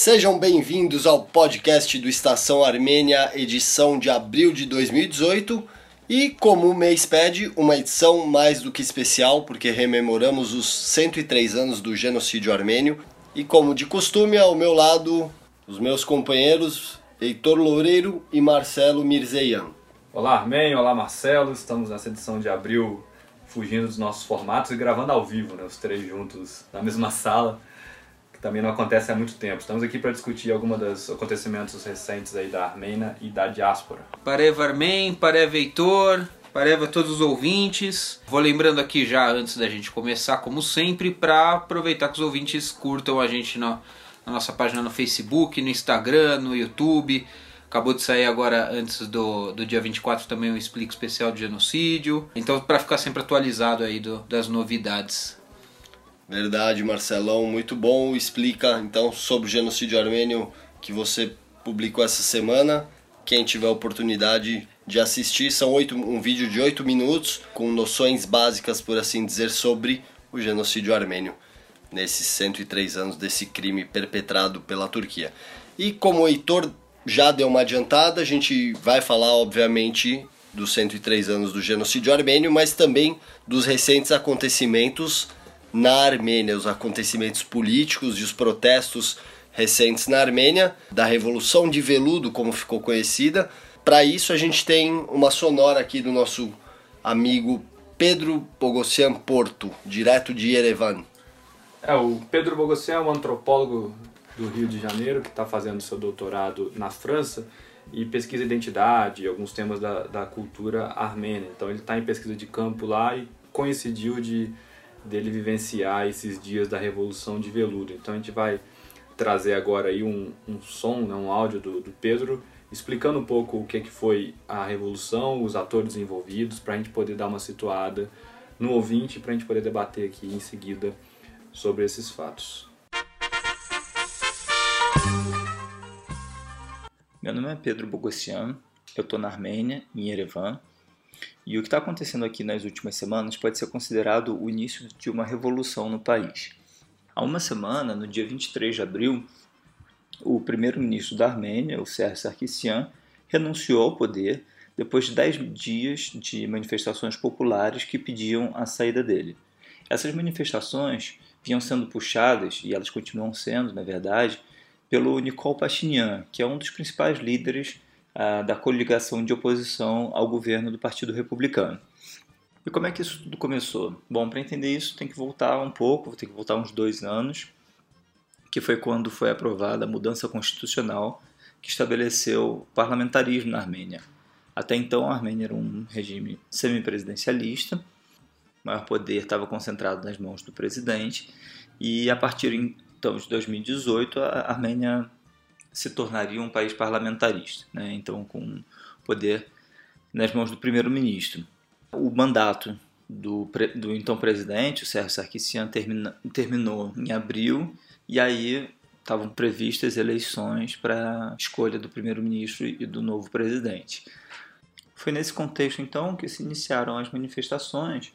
Sejam bem-vindos ao podcast do Estação Armênia, edição de abril de 2018. E como o mês pede, uma edição mais do que especial, porque rememoramos os 103 anos do genocídio armênio. E como de costume, ao meu lado, os meus companheiros Heitor Loureiro e Marcelo Mirzeian. Olá, Armênio, olá, Marcelo. Estamos nessa edição de abril fugindo dos nossos formatos e gravando ao vivo, né? Os três juntos na mesma sala que também não acontece há muito tempo. Estamos aqui para discutir alguns dos acontecimentos recentes aí da Armênia e da diáspora. Pareva Armen, Pareva Heitor, Pareva todos os ouvintes. Vou lembrando aqui já, antes da gente começar, como sempre, para aproveitar que os ouvintes curtam a gente na, na nossa página no Facebook, no Instagram, no YouTube. Acabou de sair agora, antes do, do dia 24, também um explico especial de genocídio. Então, para ficar sempre atualizado aí do, das novidades. Verdade, Marcelão, muito bom. Explica então sobre o genocídio armênio que você publicou essa semana. Quem tiver oportunidade de assistir, são oito, um vídeo de 8 minutos com noções básicas, por assim dizer, sobre o genocídio armênio nesses 103 anos desse crime perpetrado pela Turquia. E como o Heitor já deu uma adiantada, a gente vai falar, obviamente, dos 103 anos do genocídio armênio, mas também dos recentes acontecimentos na Armênia, os acontecimentos políticos e os protestos recentes na Armênia, da Revolução de Veludo, como ficou conhecida. Para isso, a gente tem uma sonora aqui do nosso amigo Pedro Bogossian Porto, direto de Yerevan. É, o Pedro Bogossian é um antropólogo do Rio de Janeiro que está fazendo seu doutorado na França e pesquisa identidade, alguns temas da, da cultura armênia. Então ele está em pesquisa de campo lá e coincidiu de dele vivenciar esses dias da Revolução de Veludo. Então a gente vai trazer agora aí um, um som, né, um áudio do, do Pedro explicando um pouco o que, que foi a Revolução, os atores envolvidos, para a gente poder dar uma situada no ouvinte, para a gente poder debater aqui em seguida sobre esses fatos. Meu nome é Pedro Bogossian, eu estou na Armênia, em Yerevan, e o que está acontecendo aqui nas últimas semanas pode ser considerado o início de uma revolução no país. Há uma semana, no dia 23 de abril, o primeiro-ministro da Armênia, o Sérgio Sarkisian, renunciou ao poder depois de dez dias de manifestações populares que pediam a saída dele. Essas manifestações vinham sendo puxadas, e elas continuam sendo, na verdade, pelo Nikol Pashinyan, que é um dos principais líderes da coligação de oposição ao governo do Partido Republicano. E como é que isso tudo começou? Bom, para entender isso tem que voltar um pouco, tem que voltar uns dois anos, que foi quando foi aprovada a mudança constitucional que estabeleceu parlamentarismo na Armênia. Até então a Armênia era um regime semipresidencialista, o maior poder estava concentrado nas mãos do presidente, e a partir então de 2018 a Armênia se tornaria um país parlamentarista, né? então com poder nas mãos do primeiro-ministro. O mandato do, do, então presidente, o Sérgio Sarkisian, termina, terminou em abril e aí estavam previstas eleições para escolha do primeiro-ministro e do novo presidente. Foi nesse contexto então que se iniciaram as manifestações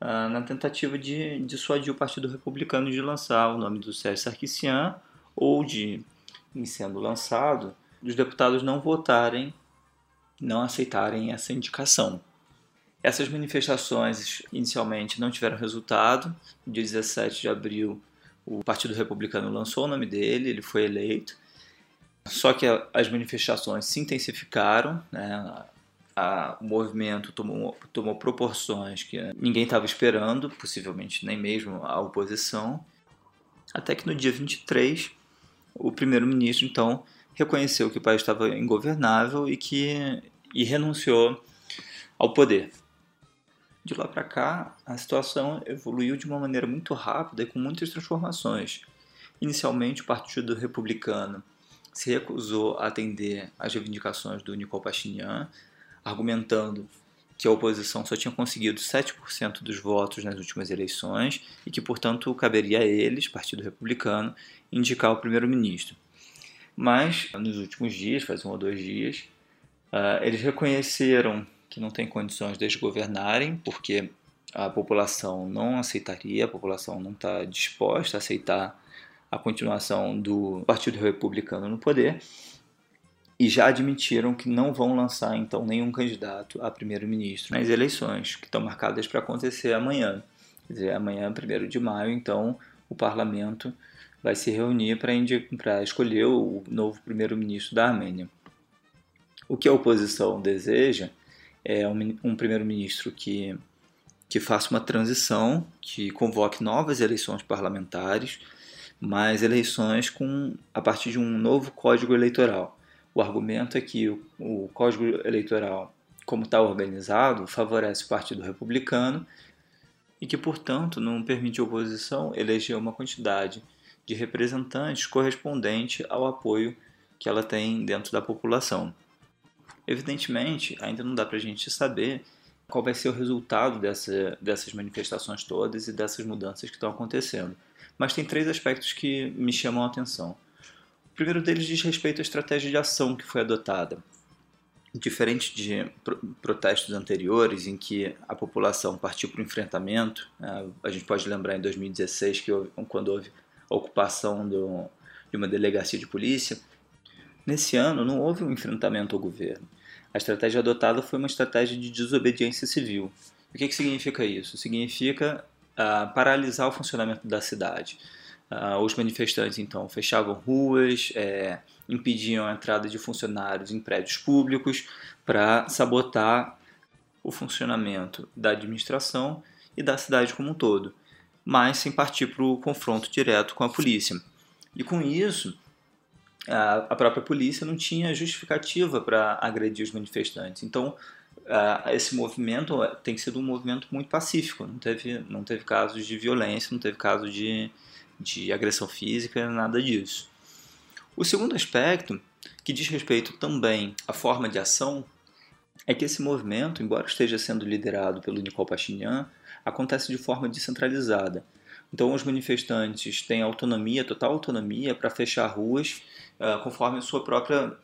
ah, na tentativa de dissuadir o Partido Republicano de lançar o nome do Sérgio Sarkisian ou de em sendo lançado, os deputados não votarem, não aceitarem essa indicação. Essas manifestações inicialmente não tiveram resultado. No dia 17 de abril, o Partido Republicano lançou o nome dele, ele foi eleito. Só que as manifestações se intensificaram, né? a, o movimento tomou, tomou proporções que ninguém estava esperando, possivelmente nem mesmo a oposição. Até que no dia 23 o primeiro-ministro então reconheceu que o país estava ingovernável e que e renunciou ao poder. De lá para cá, a situação evoluiu de uma maneira muito rápida e com muitas transformações. Inicialmente, o Partido Republicano se recusou a atender às reivindicações do Nikol Pashinyan, argumentando que a oposição só tinha conseguido 7% dos votos nas últimas eleições e que, portanto, caberia a eles, Partido Republicano, indicar o primeiro-ministro. Mas, nos últimos dias, faz um ou dois dias, uh, eles reconheceram que não tem condições de governarem, porque a população não aceitaria, a população não está disposta a aceitar a continuação do Partido Republicano no poder e já admitiram que não vão lançar então nenhum candidato a primeiro-ministro nas eleições que estão marcadas para acontecer amanhã. Quer dizer, amanhã, 1 de maio, então o parlamento vai se reunir para escolher o novo primeiro-ministro da Armênia. O que a oposição deseja é um, um primeiro-ministro que, que faça uma transição, que convoque novas eleições parlamentares, mas eleições com a partir de um novo código eleitoral. O argumento é que o, código eleitoral, como está organizado, favorece o Partido Republicano e que, portanto, não permite a oposição eleger uma quantidade de representantes correspondente ao apoio que ela tem dentro da população. Evidentemente, ainda não dá para a gente saber qual vai ser o resultado dessa, dessas manifestações todas e dessas mudanças que estão acontecendo. Mas tem três aspectos que me chamam a atenção. Primeiro deles diz respeito à estratégia de ação que foi adotada. Diferente de protestos anteriores, em que a população partiu para o enfrentamento, né, a gente pode lembrar em 2016, que houve, quando houve a ocupação do, de uma delegacia de polícia, nesse ano não houve um enfrentamento ao governo. A estratégia adotada foi uma estratégia de desobediência civil. O que, que significa isso? Significa uh, paralisar o funcionamento da cidade. Uh, os manifestantes, então, fechavam ruas, é, impediam a entrada de funcionários em prédios públicos para sabotar o funcionamento da administração e da cidade como um todo, mas sem partir para o confronto direto com a polícia. E com isso, a própria polícia não tinha justificativa para agredir os manifestantes. Então, esse movimento tem sido um movimento muito pacífico, não teve, não teve casos de violência, não teve casos de, de agressão física, nada disso. O segundo aspecto, que diz respeito também à forma de ação, é que esse movimento, embora esteja sendo liderado pelo Nicole Pashinyan, acontece de forma descentralizada. Então, os manifestantes têm autonomia, total autonomia, para fechar ruas uh, conforme sua própria,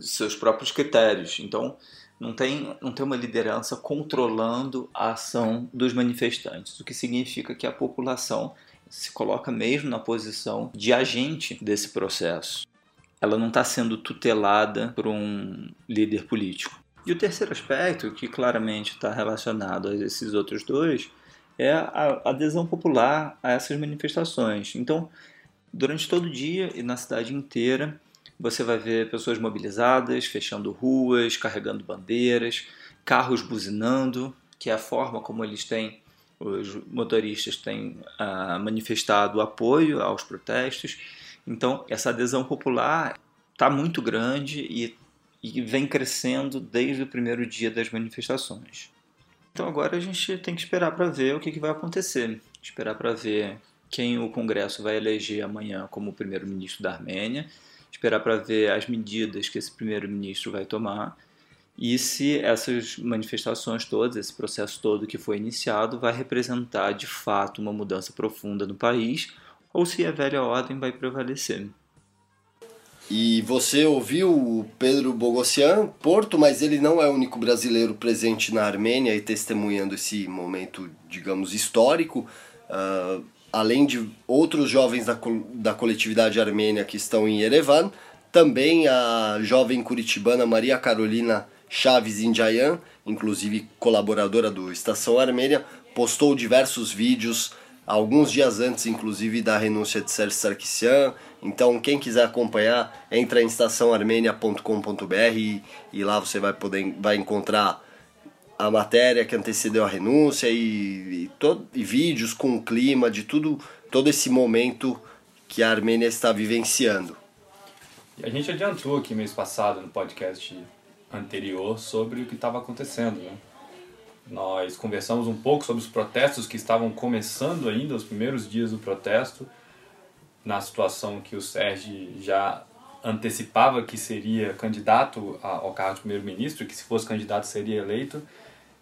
seus próprios critérios. Então, não tem, não tem uma liderança controlando a ação dos manifestantes, o que significa que a população se coloca mesmo na posição de agente desse processo. Ela não está sendo tutelada por um líder político. E o terceiro aspecto, que claramente está relacionado a esses outros dois, é a adesão popular a essas manifestações. Então, durante todo o dia e na cidade inteira, você vai ver pessoas mobilizadas, fechando ruas, carregando bandeiras, carros buzinando, que é a forma como eles têm, os motoristas têm ah, manifestado apoio aos protestos. Então, essa adesão popular está muito grande e, e vem crescendo desde o primeiro dia das manifestações. Então agora a gente tem que esperar para ver o que, que vai acontecer. Esperar para ver quem o Congresso vai eleger amanhã como primeiro-ministro da Armênia esperar para ver as medidas que esse primeiro-ministro vai tomar e se essas manifestações todas, esse processo todo que foi iniciado, vai representar de fato uma mudança profunda no país ou se a velha ordem vai prevalecer. E você ouviu o Pedro Bogossian, Porto, mas ele não é o único brasileiro presente na Armênia e testemunhando esse momento, digamos, histórico. Uh, além de outros jovens da, da coletividade armênia que estão em Yerevan, também a jovem curitibana Maria Carolina Chaves Indiayan, inclusive colaboradora do Estação Armênia, postou diversos vídeos alguns dias antes, inclusive, da renúncia de Sérgio Sarkisian. Então, quem quiser acompanhar, entra em estaçãoarmênia.com.br e, e lá você vai poder vai encontrar a matéria que antecedeu a renúncia e, e, todo, e vídeos com o clima de tudo, todo esse momento que a Armênia está vivenciando. E a gente adiantou aqui mês passado no podcast anterior sobre o que estava acontecendo, né? Nós conversamos um pouco sobre os protestos que estavam começando ainda, os primeiros dias do protesto, na situação que o Sérgio já antecipava que seria candidato ao cargo de primeiro-ministro, que se fosse candidato seria eleito,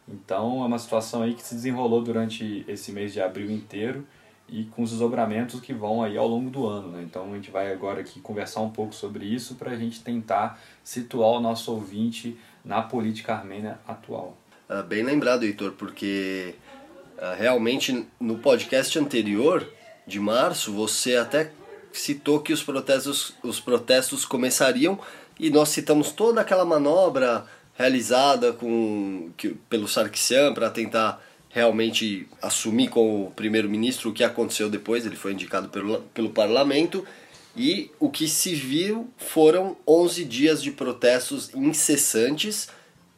então é uma situação aí que se desenrolou durante esse mês de abril inteiro e com os desdobramentos que vão aí ao longo do ano. Né? Então a gente vai agora aqui conversar um pouco sobre isso para a gente tentar situar o nosso ouvinte na política armênia atual. Uh, bem lembrado, Heitor, porque uh, realmente no podcast anterior de março você até citou que os protestos, os protestos começariam e nós citamos toda aquela manobra realizada com, que, pelo Sarkisian para tentar realmente assumir como primeiro-ministro o que aconteceu depois, ele foi indicado pelo, pelo parlamento, e o que se viu foram 11 dias de protestos incessantes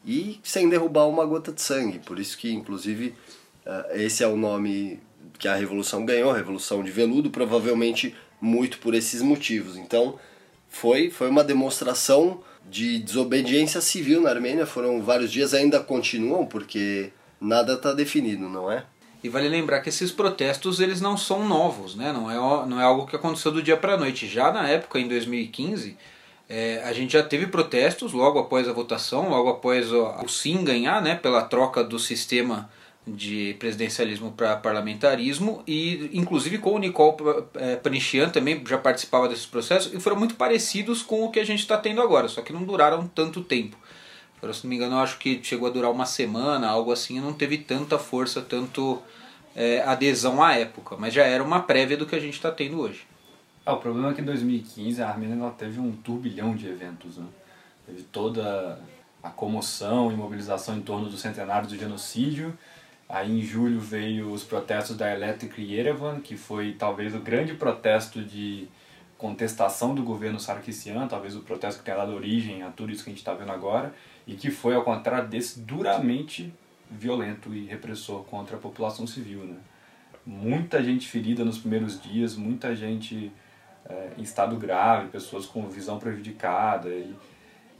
e sem derrubar uma gota de sangue. Por isso que, inclusive, eh, esse é o nome que a revolução ganhou, a revolução de veludo, provavelmente muito por esses motivos. Então, foi foi uma demonstração de desobediência civil na Armênia, foram vários dias, ainda continuam porque nada está definido, não é? E vale lembrar que esses protestos eles não são novos, né? não, é, não é algo que aconteceu do dia para a noite. Já na época, em 2015, é, a gente já teve protestos logo após a votação, logo após o, o sim ganhar, né, pela troca do sistema de presidencialismo para parlamentarismo e inclusive com o Nicole é, Panichian também já participava desses processos e foram muito parecidos com o que a gente está tendo agora, só que não duraram tanto tempo. Agora, se não me engano, eu acho que chegou a durar uma semana, algo assim, não teve tanta força, tanto é, adesão à época, mas já era uma prévia do que a gente está tendo hoje. Ah, o problema é que em 2015 a Armênia ela teve um turbilhão de eventos. Né? Teve toda a comoção e mobilização em torno do centenário do genocídio. Aí em julho veio os protestos da Electric Yerevan, que foi talvez o grande protesto de contestação do governo Sarkissian, talvez o protesto que tenha dado origem a tudo isso que a gente está vendo agora e que foi, ao contrário desse, duramente violento e repressor contra a população civil. Né? Muita gente ferida nos primeiros dias, muita gente é, em estado grave, pessoas com visão prejudicada. E,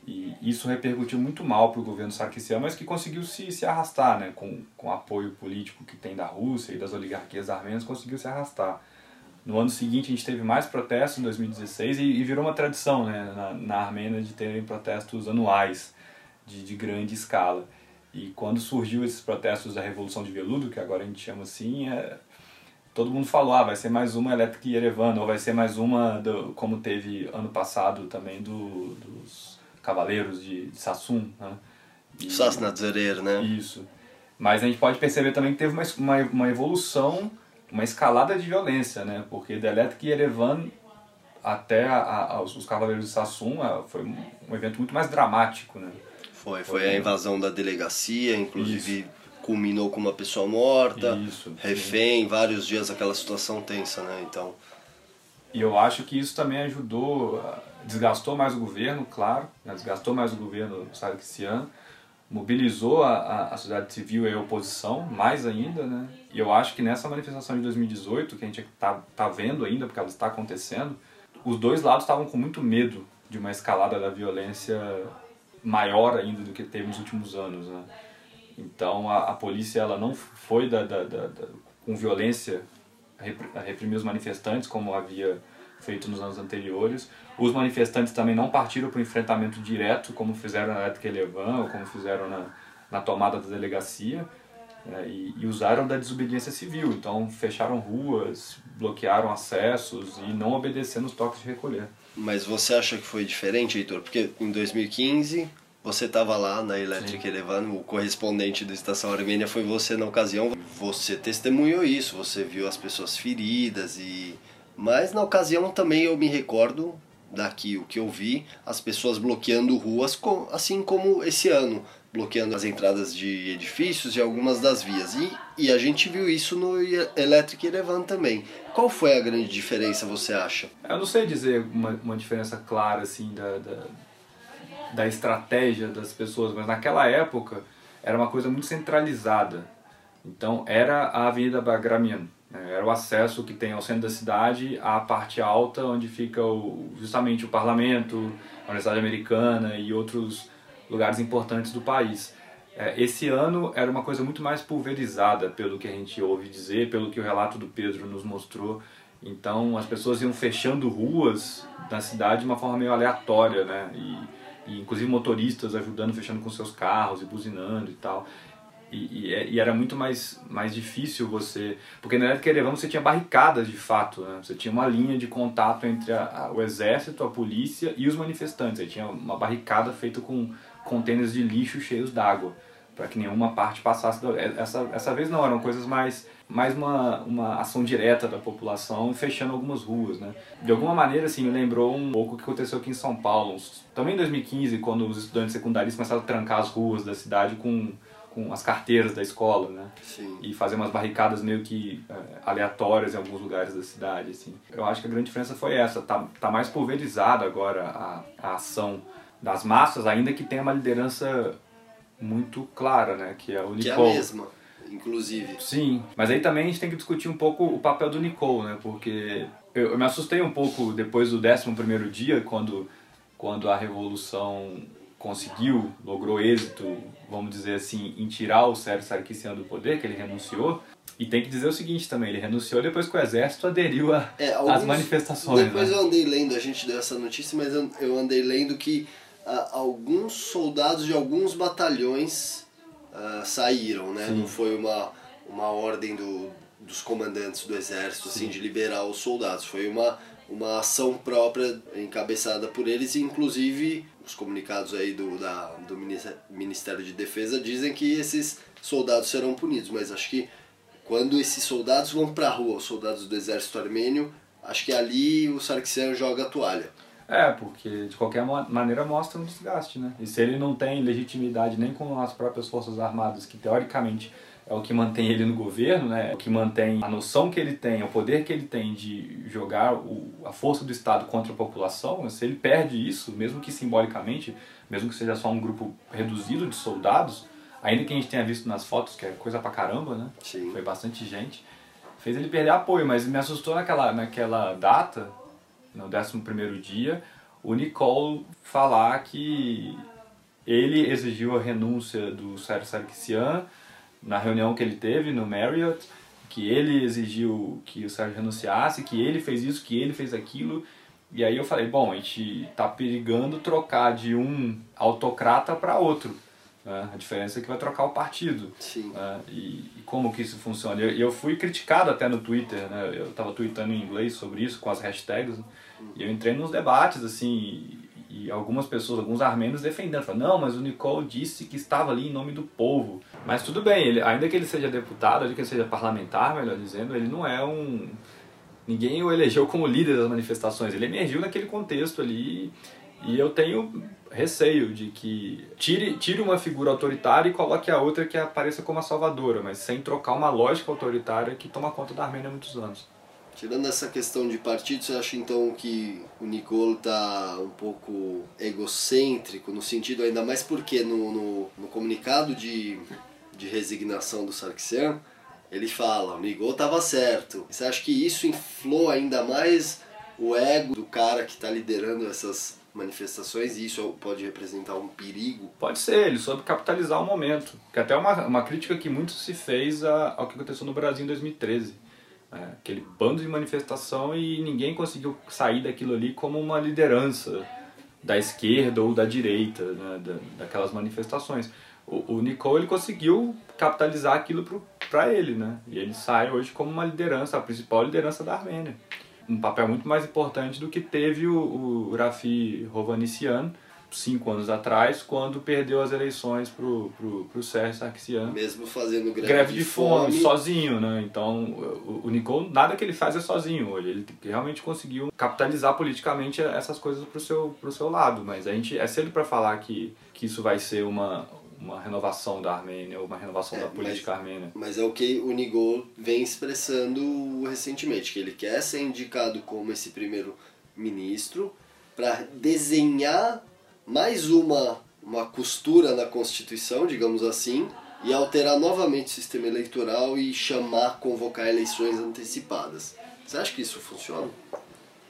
e isso repercutiu muito mal para o governo Sarkisian, mas que conseguiu se, se arrastar, né? com, com o apoio político que tem da Rússia e das oligarquias armênias, conseguiu se arrastar. No ano seguinte a gente teve mais protestos, em 2016, e, e virou uma tradição né, na, na Armênia de terem protestos anuais de, de grande escala. E quando surgiu esses protestos da Revolução de Veludo, que agora a gente chama assim, é, todo mundo falou, ah, vai ser mais uma Elétrica Yerevan, ou vai ser mais uma, do, como teve ano passado também, do, dos Cavaleiros de, de Sassum, né? Sasnadzerer, né? Isso. Mas a gente pode perceber também que teve uma, uma, uma evolução, uma escalada de violência, né? Porque da Elétrica Yerevan até a, a, os Cavaleiros de Sassum foi um evento muito mais dramático, né? Foi, foi a invasão da delegacia, inclusive isso. culminou com uma pessoa morta, isso, refém, sim. vários dias aquela situação tensa, né? Então. E eu acho que isso também ajudou, desgastou mais o governo, claro, né? desgastou mais o governo sarkissiano, mobilizou a, a, a, sociedade civil e a oposição mais ainda, né? E eu acho que nessa manifestação de 2018, que a gente está tá vendo ainda, porque ela está acontecendo, os dois lados estavam com muito medo de uma escalada da violência maior ainda do que teve nos últimos anos. Né? Então a, a polícia ela não foi da, da, da, da com violência a reprimir os manifestantes como havia feito nos anos anteriores. Os manifestantes também não partiram para o enfrentamento direto como fizeram na Elétrica Elevan ou como fizeram na, na tomada da delegacia. Né? E, e, usaram da desobediência civil, então fecharam ruas, bloquearam acessos e não obedecendo os toques de recolher. Mas você acha que foi diferente, Heitor? Porque em 2015 você estava lá na Electric Elevan, o correspondente da Estação Armênia foi você na ocasião. Você testemunhou isso, você viu as pessoas feridas e... Mas na ocasião também eu me recordo daqui o que eu vi, as pessoas bloqueando ruas, assim como esse ano bloqueando as entradas de edifícios e algumas das vias. E, e a gente viu isso no Electric Yerevan também. Qual foi a grande diferença, você acha? Eu não sei dizer uma, uma diferença clara assim da, da, da estratégia das pessoas, mas naquela época era uma coisa muito centralizada. Então era a Avenida Bagramian, né? era o acesso que tem ao centro da cidade à parte alta, onde fica o, justamente o parlamento, a Universidade Americana e outros lugares importantes do país. É, esse ano era uma coisa muito mais pulverizada, pelo que a gente ouve dizer, pelo que o relato do Pedro nos mostrou. Então as pessoas iam fechando ruas na cidade de uma forma meio aleatória, né? E, e inclusive motoristas ajudando, fechando com seus carros e buzinando e tal. E, e, é, e, era muito mais, mais difícil você. Porque na época Erevan você tinha barricadas de fato, né? você tinha uma linha de contato entre a, a, o exército, a polícia e os manifestantes. Aí tinha uma barricada feita com contêineres de lixo cheios d'água. para que nenhuma parte passasse. Essa, essa vez não, eram coisas mais, mais uma, uma ação direta da população, fechando algumas ruas. Né? De alguma maneira, assim, me lembrou um pouco o que aconteceu aqui em São Paulo, também em 2015, quando os estudantes secundários começaram a trancar as ruas da cidade com com as carteiras da escola, né? Sim. E fazer umas barricadas meio que é, aleatórias em alguns lugares da cidade, assim. Eu acho que a grande diferença foi essa, tá, tá mais pulverizada agora a, a ação das massas, ainda que tenha uma liderança muito clara, né? Que é o Nicole. Que é a mesma, inclusive. Sim, mas aí também a gente tem que discutir um pouco o papel do Nicole, né? Porque eu, eu me assustei um pouco depois do 11 primeiro dia, quando, quando a revolução conseguiu, logrou êxito, vamos dizer assim, em tirar o Sérgio Sarkisian do poder, que ele renunciou. E tem que dizer o seguinte também, ele renunciou depois que o exército aderiu às é, manifestações. Depois né? eu andei lendo, a gente deu essa notícia, mas eu, eu andei lendo que alguns soldados de alguns batalhões uh, saíram, né? Sim. Não foi uma, uma ordem do, dos comandantes do exército, assim, de liberar os soldados. Foi uma, uma ação própria encabeçada por eles, e inclusive os comunicados aí do, da, do Ministério de Defesa dizem que esses soldados serão punidos, mas acho que quando esses soldados vão para a rua, os soldados do exército armênio, acho que ali o Sarkisian joga a toalha. É, porque de qualquer maneira mostra um desgaste, né? E se ele não tem legitimidade nem com as próprias forças armadas, que teoricamente é o que mantém ele no governo, né? É o que mantém a noção que ele tem, o poder que ele tem de jogar o, a força do Estado contra a população, se ele perde isso, mesmo que simbolicamente, mesmo que seja só um grupo reduzido de soldados, ainda que a gente tenha visto nas fotos, que é coisa pra caramba, né? Sim. Foi bastante gente, fez ele perder apoio, mas me assustou naquela, naquela data, no 11 primeiro dia, o Nicole falar que ele exigiu a renúncia do Sérgio Sarkisian na reunião que ele teve no Marriott, que ele exigiu que o Sérgio renunciasse, que ele fez isso, que ele fez aquilo. E aí eu falei, bom, a gente tá perigando trocar de um autocrata para outro. Né? A diferença é que vai trocar o partido. Sim. Né? E, e, como que isso funciona? E eu, eu, fui criticado até no Twitter, né? Eu estava tweetando em inglês sobre isso, com as hashtags. Né? E eu entrei nos debates, assim, e algumas pessoas, alguns armênios defendendo, falando, não, mas o Nicole disse que estava ali em nome do povo. Mas tudo bem, ele, ainda que ele seja deputado, ainda que ele seja parlamentar, melhor dizendo, ele não é um... Ninguém o elegeu como líder das manifestações, ele emergiu naquele contexto ali e eu tenho receio de que tire, tire uma figura autoritária e coloque a outra que apareça como a salvadora, mas sem trocar uma lógica autoritária que toma conta da Armênia há muitos anos. Tirando essa questão de partido, você acha então que o Nicole está um pouco egocêntrico, no sentido ainda mais porque no, no, no comunicado de, de resignação do Sarkisian, ele fala, o Nicole estava certo. Você acha que isso inflou ainda mais o ego do cara que está liderando essas manifestações e isso pode representar um perigo? Pode ser, ele soube capitalizar o momento. Que até uma, uma crítica que muito se fez a, ao que aconteceu no Brasil em 2013 é, aquele bando de manifestação e ninguém conseguiu sair daquilo ali como uma liderança da esquerda ou da direita, né, da, daquelas manifestações. O, o Nicole ele conseguiu capitalizar aquilo para ele, né? E ele sai hoje como uma liderança, a principal liderança da Armênia. Um papel muito mais importante do que teve o, o Rafi Hovhannissian, cinco anos atrás, quando perdeu as eleições pro, pro, pro Sérgio Sarkisian. Mesmo fazendo greve, greve de, de fome, fome, sozinho, né? Então, o, o Nicole, nada que ele faz é sozinho hoje. Ele realmente conseguiu capitalizar politicamente essas coisas pro seu, pro seu lado. Mas a gente, é cedo para falar que, que isso vai ser uma, uma renovação da Armênia, ou uma renovação é, da política mas, armênia. Mas é o que o Nigol vem expressando recentemente, que ele quer ser indicado como esse primeiro ministro para desenhar mais uma, uma costura na Constituição, digamos assim, e alterar novamente o sistema eleitoral e chamar, convocar eleições antecipadas. Você acha que isso funciona?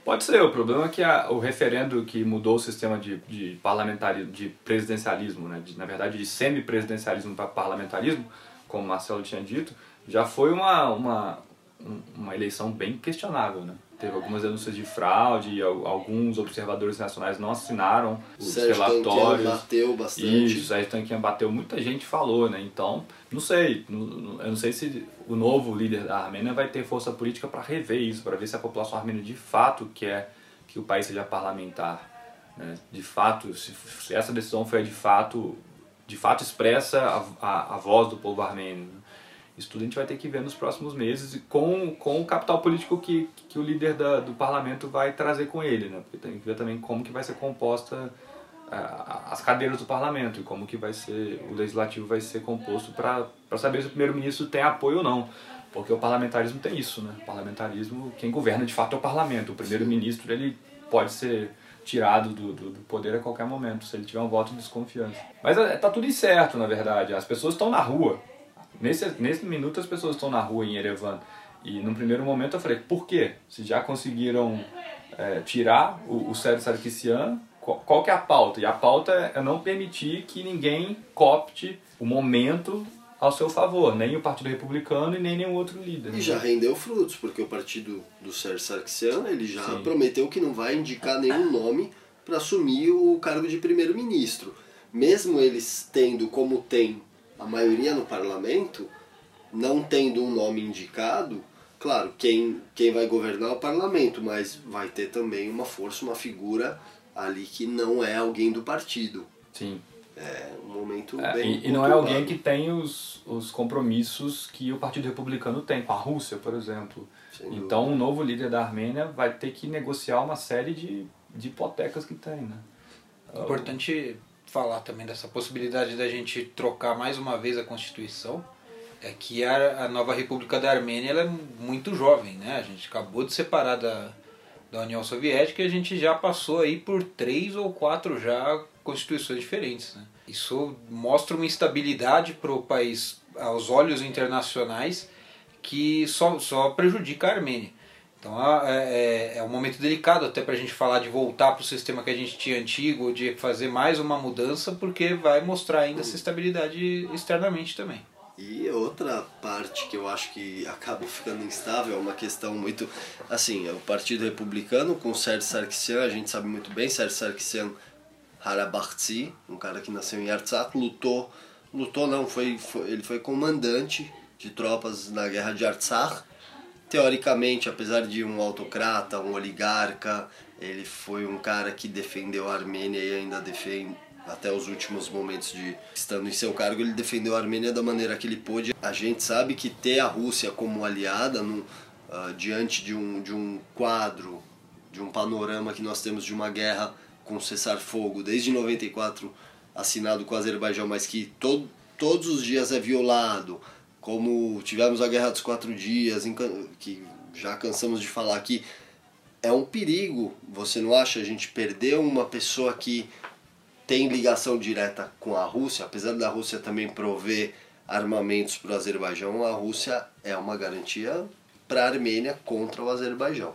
Pode ser, o problema é que a, o referendo que mudou o sistema de, de parlamentarismo, de presidencialismo, né, de, na verdade de semipresidencialismo para parlamentarismo, como Marcelo tinha dito, já foi uma, uma, uma eleição bem questionável, né? Teve algumas denúncias de fraude, alguns observadores nacionais não assinaram os Sérgio relatórios. bateu bastante. Isso, o Sérgio Tanquian bateu, muita gente falou, né? Então, não sei, eu não sei se o novo líder da Armênia vai ter força política para rever isso, para ver se a população armênia de fato quer que o país seja parlamentar. Né? De fato, se, se essa decisão foi de fato de fato expressa a, a, a voz do povo armênio. Isso tudo a gente vai ter que ver nos próximos meses com, com o capital político que, que o líder da, do parlamento vai trazer com ele, né? Porque tem que ver também como que vai ser composta as cadeiras do parlamento e como que vai ser o legislativo vai ser composto para saber se o primeiro-ministro tem apoio ou não. Porque o parlamentarismo tem isso, né? O parlamentarismo, quem governa de fato é o parlamento. O primeiro-ministro, ele pode ser tirado do, do, do, poder a qualquer momento, se ele tiver um voto de desconfiança. Mas é, tá tudo incerto, na verdade. As pessoas estão na rua. Nesse, nesse minuto as pessoas estão na rua em Erevan. E no primeiro momento eu falei, por quê? Se já conseguiram é, tirar o, o Sérgio Sarkisian, qual, qual que é a pauta? E a pauta é não permitir que ninguém copte o momento ao seu favor, nem o Partido Republicano e nem nenhum outro líder. E já rendeu frutos, porque o partido do Sérgio Sarkisian, ele já Sim. prometeu que não vai indicar nenhum nome para assumir o cargo de primeiro-ministro. Mesmo eles tendo como tem a maioria no parlamento, não tendo um nome indicado, claro, quem, quem vai governar é o parlamento, mas vai ter também uma força, uma figura ali que não é alguém do partido. Sim. É um momento é, bem. E, e não é alguém que tem os, os compromissos que o Partido Republicano tem, com a Rússia, por exemplo. Então, um novo líder da Armênia vai ter que negociar uma série de, de hipotecas que tem. Né? Importante falar também dessa possibilidade da gente trocar mais uma vez a Constituição. É que a, a nova República da Armênia é muito jovem, né? A gente acabou de separar da, da União Soviética e a gente já passou aí por três ou quatro já constituições diferentes. Né? Isso mostra uma instabilidade para o país aos olhos internacionais que só, só prejudica a Armênia. Então é, é, é um momento delicado até para a gente falar de voltar para o sistema que a gente tinha antigo, de fazer mais uma mudança, porque vai mostrar ainda essa estabilidade externamente também. E outra parte que eu acho que acaba ficando instável é uma questão muito. Assim, é o Partido Republicano com Sérgio Sarkisian, a gente sabe muito bem, Sérgio Sarkisian Harabartsi, um cara que nasceu em Artsakh, lutou. Lutou não, foi, foi, ele foi comandante de tropas na guerra de Artsakh. Teoricamente, apesar de um autocrata, um oligarca, ele foi um cara que defendeu a Armênia e ainda defende até os últimos momentos de estando em seu cargo, ele defendeu a Armênia da maneira que ele pôde. A gente sabe que ter a Rússia como aliada no, uh, diante de um, de um quadro, de um panorama que nós temos de uma guerra com cessar-fogo desde 94 assinado com o Azerbaijão, mas que todo, todos os dias é violado, como tivemos a Guerra dos Quatro Dias, que já cansamos de falar aqui, é um perigo, você não acha? A gente perder uma pessoa que tem ligação direta com a Rússia, apesar da Rússia também prover armamentos para o Azerbaijão, a Rússia é uma garantia para a Armênia contra o Azerbaijão.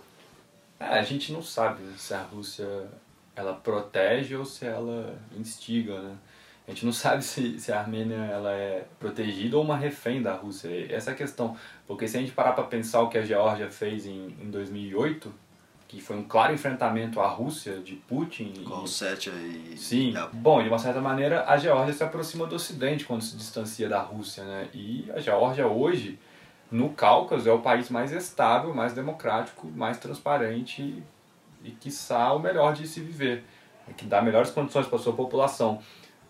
É, a gente não sabe se a Rússia ela protege ou se ela instiga, né? A gente não sabe se, se a Armênia ela é protegida ou uma refém da Rússia. Essa é a questão. Porque se a gente parar para pensar o que a Geórgia fez em, em 2008, que foi um claro enfrentamento à Rússia de Putin. Com o Sétia e... Sim. Bom, de uma certa maneira, a Geórgia se aproxima do Ocidente quando se distancia da Rússia, né? E a Geórgia hoje, no Cáucaso, é o país mais estável, mais democrático, mais transparente e, quiçá, o melhor de se viver, que dá melhores condições para sua população.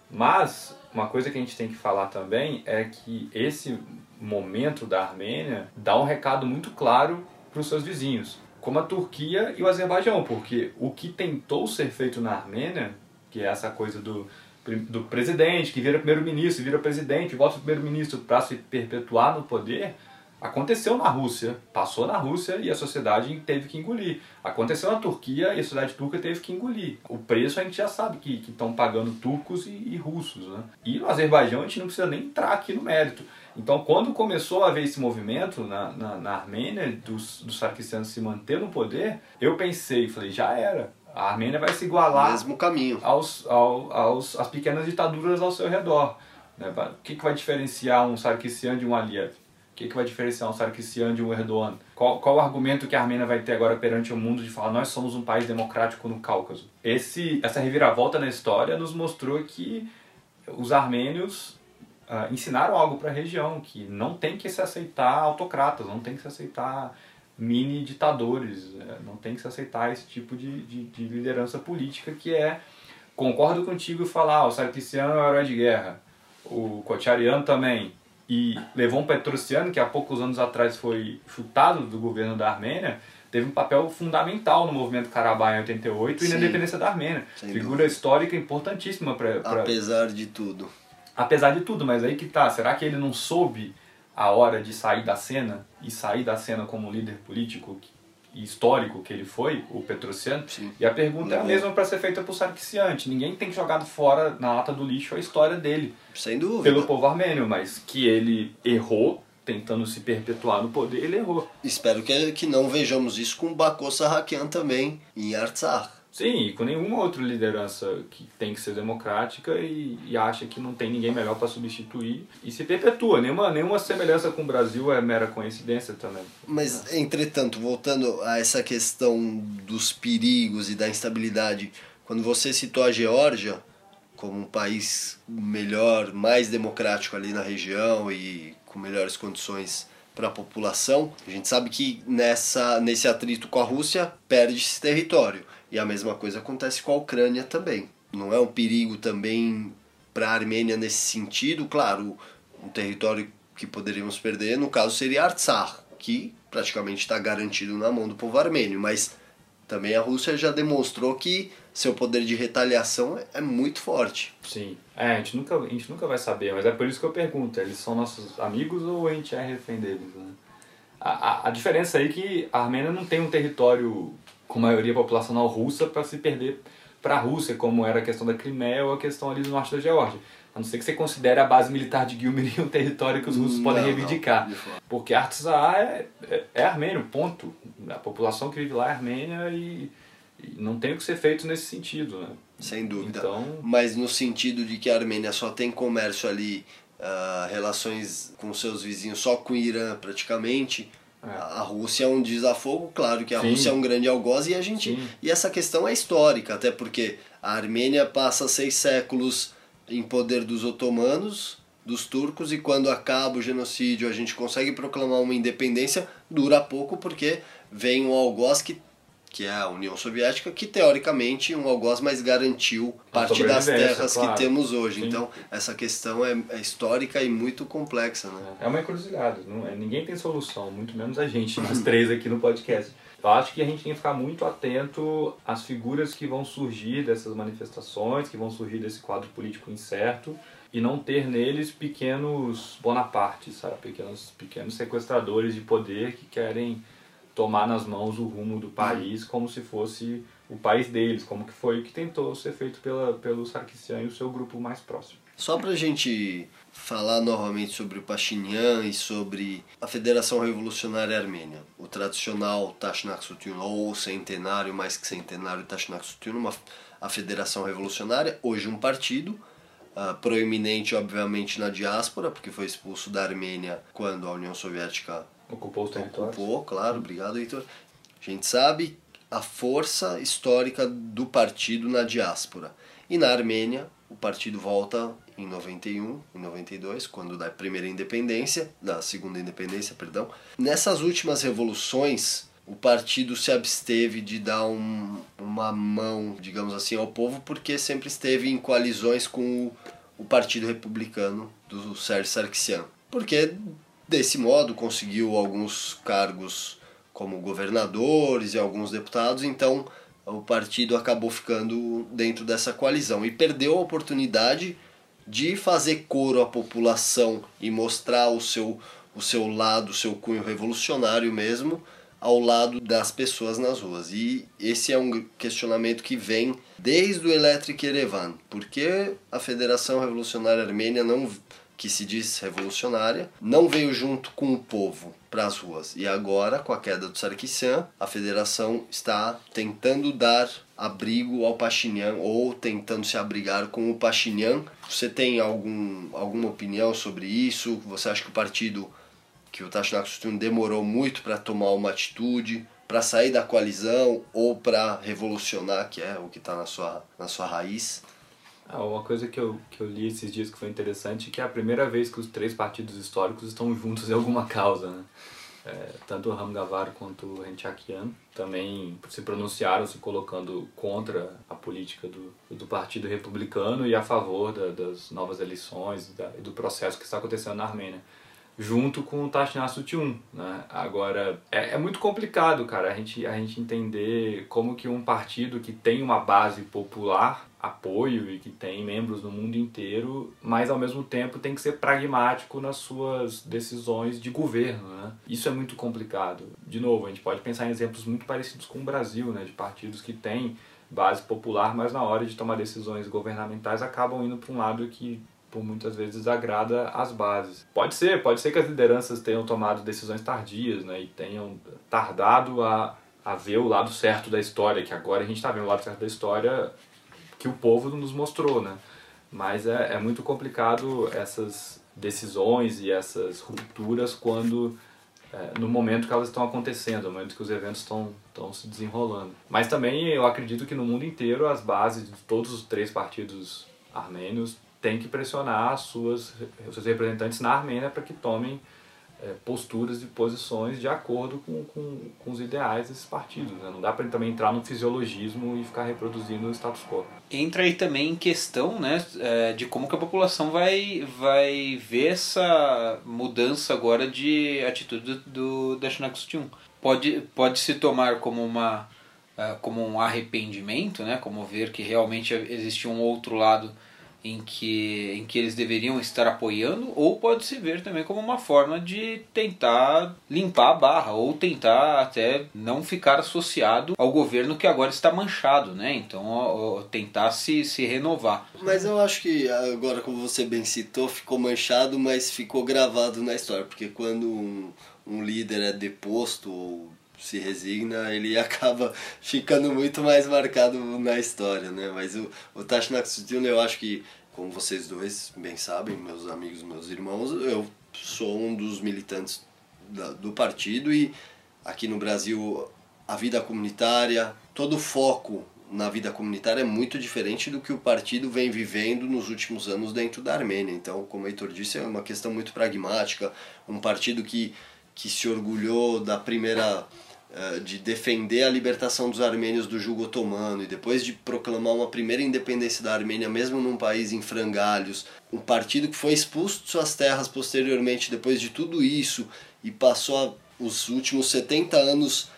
Mas, uma coisa que a gente tem que falar também é que esse momento da Armênia dá um recado muito claro para os seus vizinhos como a Turquia e o Azerbaijão, porque o que tentou ser feito na Armênia, que é essa coisa do, do presidente que vira primeiro-ministro, vira presidente, volta primeiro-ministro para se perpetuar no poder, aconteceu na Rússia, passou na Rússia e a sociedade teve que engolir. Aconteceu na Turquia e a sociedade turca teve que engolir. O preço a gente já sabe que estão pagando turcos e, e russos. Né? E no Azerbaijão a gente não precisa nem entrar aqui no mérito. Então, quando começou a haver esse movimento na, na, na Armênia, dos, dos se manter no poder, eu pensei, falei, já era. A Armênia vai se igualar Mesmo caminho. Aos, ao, aos, às pequenas ditaduras ao seu redor. Né? O que, que vai diferenciar um Sarkissian de um Aliyev? O que, que vai diferenciar um Sarkissian de um Erdogan? Qual, qual o argumento que a Armênia vai ter agora perante o mundo de falar nós somos um país democrático no Cáucaso? Esse, essa reviravolta na história nos mostrou que os armênios uh, ensinaram algo para a região, que não tem que se aceitar autocratas, não tem que se aceitar mini ditadores, é, não tem que se aceitar esse tipo de, de, de liderança política que é, concordo contigo falar, ah, o Sarkisian é o herói de guerra, o Kocharian também, e Levon Petrosian, que há poucos anos atrás foi chutado do governo da Armênia, teve um papel fundamental no movimento Karabakh em 88 Sim. e na independência da Armênia. Sem Figura dúvida. histórica importantíssima para. Pra... Apesar de tudo. Apesar de tudo, mas aí que tá. Será que ele não soube a hora de sair da cena e sair da cena como líder político histórico que ele foi, o Petrosian? Sim. E a pergunta não. é a mesma para ser feita para o Sarkisian. Ninguém tem jogado fora na lata do lixo a história dele. Sem dúvida. Pelo povo armênio, mas que ele errou tentando se perpetuar no poder, ele errou. Espero que, que não vejamos isso com Bako Sarrakian também em Artsakh. Sim, e com nenhuma outra liderança que tem que ser democrática e, e acha que não tem ninguém melhor para substituir e se perpetua. Nenhuma, nenhuma semelhança com o Brasil é mera coincidência também. Mas, entretanto, voltando a essa questão dos perigos e da instabilidade, quando você citou a Geórgia como um país melhor, mais democrático ali na região e com melhores condições para a população. A gente sabe que nessa, nesse atrito com a Rússia perde esse território. E a mesma coisa acontece com a Ucrânia também. Não é um perigo também para a Armênia nesse sentido? Claro, um território que poderíamos perder, no caso, seria Artsakh, que praticamente está garantido na mão do povo armênio. Mas também a Rússia já demonstrou que seu poder de retaliação é muito forte. Sim. É, a gente, nunca, a gente nunca vai saber, mas é por isso que eu pergunto, eles são nossos amigos ou a gente é refém deles? Né? A, a, a diferença aí é que a Armênia não tem um território com maioria populacional russa para se perder para a Rússia, como era a questão da Crimeia ou a questão ali do norte da Geórgia. A não ser que você considere a base militar de Gyumri um território que os russos não, podem reivindicar. Não, Porque Artsakh é, é, é armênio, ponto. A população que vive lá é armênia e não tem o que ser feito nesse sentido, né? Sem dúvida. Então... Mas no sentido de que a Armênia só tem comércio ali, uh, relações com seus vizinhos só com o Irã praticamente. É. A Rússia é um desafogo, claro que a Sim. Rússia é um grande algoz e a gente Sim. e essa questão é histórica, até porque a Armênia passa seis séculos em poder dos otomanos, dos turcos e quando acaba o genocídio a gente consegue proclamar uma independência dura pouco porque vem um algoz que que é a União Soviética, que teoricamente um algoz mais garantiu parte das terras claro. que temos hoje. Sim. Então, essa questão é, é, histórica e muito complexa. Né? É uma encruzilhada, não é, ninguém tem solução, muito menos a gente, nós três aqui no podcast. Eu acho que a gente tem que ficar muito atento às figuras que vão surgir dessas manifestações, que vão surgir desse quadro político incerto, e não ter neles pequenos Bonapartes, sabe? Pequenos, pequenos sequestradores de poder que querem tomar nas mãos o rumo do país como se fosse o país deles, como que foi o que tentou ser feito pela, pelo Sarkisian e o seu grupo mais próximo. Só para a gente falar novamente sobre o Pashinyan e sobre a Federação Revolucionária Armênia, o tradicional Tashnak Sutyun, ou centenário, mais que centenário Tashnak Sutyun, uma, a Federação Revolucionária, hoje um partido, uh, proeminente obviamente na diáspora, porque foi expulso da Armênia quando a União Soviética Ocupou os territórios. Ocupou, claro, obrigado, Heitor. A gente sabe a força histórica do partido na diáspora. E na Armênia, o partido volta em 91, em 92, quando da primeira independência, da segunda independência, perdão. Nessas últimas revoluções, o partido se absteve de dar um, uma mão, digamos assim, ao povo, porque sempre esteve em coalizões com o, o Partido Republicano do Sérgio Sarkisian. Porque Desse modo, conseguiu alguns cargos como governadores e alguns deputados, então o partido acabou ficando dentro dessa coalizão e perdeu a oportunidade de fazer coro à população e mostrar o seu, o seu lado, o seu cunho revolucionário mesmo, ao lado das pessoas nas ruas. E esse é um questionamento que vem desde o Electric Erevan. Por que a Federação Revolucionária Armênia não que se diz revolucionária, não veio junto com o povo para as ruas. E agora, com a queda do Sarkisian, a federação está tentando dar abrigo ao Pashinyan ou tentando se abrigar com o Pashinyan. Você tem algum, alguma opinião sobre isso? Você acha que o partido, que o Tashnak demorou muito para tomar uma atitude? para sair da coalizão ou para revolucionar, que é o que está na sua, na sua raiz? Ah, uma coisa que eu, que eu li esses dias que foi interessante é que é a primeira vez que os três partidos históricos estão juntos em alguma causa, né? é, tanto Ramgavar quanto Renchakian também se pronunciaram se colocando contra a política do, do Partido Republicano e a favor da, das novas eleições e do processo que está acontecendo na Armênia junto com o Tashnasut Tiun, né? Agora, é, é, muito complicado, cara, a gente, a gente entender como que um partido que tem uma base popular, apoio e que tem membros no mundo inteiro, mas ao mesmo tempo tem que ser pragmático nas suas decisões de governo, né? Isso é muito complicado. De novo, a gente pode pensar em exemplos muito parecidos com o Brasil, né? De partidos que têm base popular, mas na hora de tomar decisões governamentais acabam indo para um lado que por muitas vezes agrada as bases. Pode ser, pode ser que as lideranças tenham tomado decisões tardias, né, e tenham tardado a, a ver o lado certo da história, que agora a gente está vendo o lado certo da história que o povo nos mostrou, né? Mas é, é muito complicado essas decisões e essas rupturas quando é, no momento que elas estão acontecendo, no momento que os eventos estão, estão se desenrolando. Mas também eu acredito que no mundo inteiro as bases de todos os três partidos armênios tem que pressionar as suas, seus representantes na Armênia para que tomem é, posturas e posições de acordo com, com, com os ideais desses partidos. Né? Não dá para também entrar no fisiologismo e ficar reproduzindo o status quo. Entra aí também em questão né, é, de como que a população vai, vai ver essa mudança agora de atitude do, do Dashnaksutiun. Pode, pode se tomar como uma é, como um arrependimento, né, como ver que realmente existe um outro lado em que, em que eles deveriam estar apoiando, ou pode se ver também como uma forma de tentar limpar a barra, ou tentar até não ficar associado ao governo que agora está manchado, né? Então tentar se, se renovar. Mas eu acho que agora, como você bem citou, ficou manchado, mas ficou gravado na história, porque quando um, um líder é deposto ou se resigna, ele acaba ficando muito mais marcado na história, né? Mas o, o Tashi eu acho que, como vocês dois bem sabem, meus amigos, meus irmãos, eu sou um dos militantes da, do partido e aqui no Brasil a vida comunitária, todo o foco na vida comunitária é muito diferente do que o partido vem vivendo nos últimos anos dentro da Armênia. Então, como o Heitor disse, é uma questão muito pragmática, um partido que, que se orgulhou da primeira eh, de defender a libertação dos armênios do jugo otomano e depois de proclamar uma primeira independência da Armênia, mesmo num país em frangalhos, um partido que foi expulso de suas terras posteriormente, depois de tudo isso, e passou os últimos 70 anos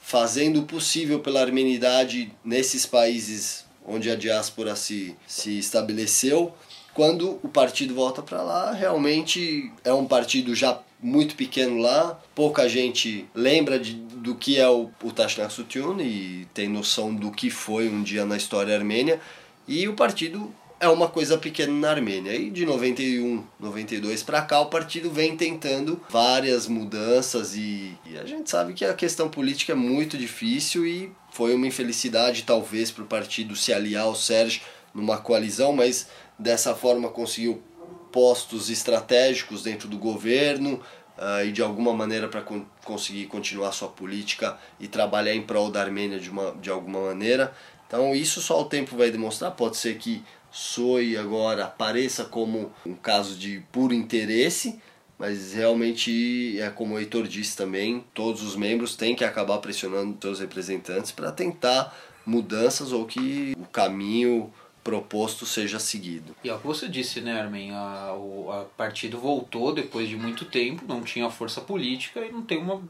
fazendo o possível pela armenidade nesses países onde a diáspora se, se estabeleceu. Quando o partido volta para lá, realmente é um partido já muito pequeno lá, pouca gente lembra de, do que é o, o Sutyun e tem noção do que foi um dia na história armênia, e o partido é uma coisa pequena na Armênia. E de 91, 92 para cá, o partido vem tentando várias mudanças e, e, a gente sabe que a questão política é muito difícil e foi uma infelicidade talvez para o partido se aliar ao Sérgio numa coalizão, mas dessa forma conseguiu postos estratégicos dentro do governo uh, e de alguma maneira para con conseguir continuar sua política e trabalhar em prol da Armênia de, uma, de alguma maneira. Então isso só o tempo vai demonstrar. Pode ser que soe agora, apareça como um caso de puro interesse, mas realmente é como o Heitor disse também, todos os membros têm que acabar pressionando seus representantes para tentar mudanças ou que o caminho proposto seja seguido. E é o que você disse, né, Armin? A, o a partido voltou depois de muito tempo, não tinha força política e não tem uma.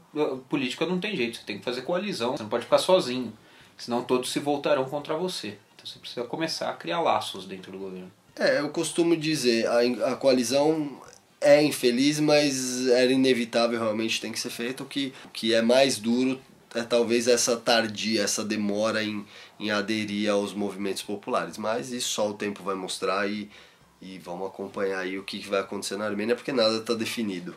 política não tem jeito, você tem que fazer coalizão, você não pode ficar sozinho, senão todos se voltarão contra você. Então você precisa começar a criar laços dentro do governo. É, eu costumo dizer, a, a coalizão é infeliz, mas era inevitável, realmente tem que ser feito. O que, o que é mais duro é talvez essa tardia, essa demora em, em aderir aos movimentos populares. Mas isso só o tempo vai mostrar e, e vamos acompanhar aí o que vai acontecer na Armênia, porque nada está definido.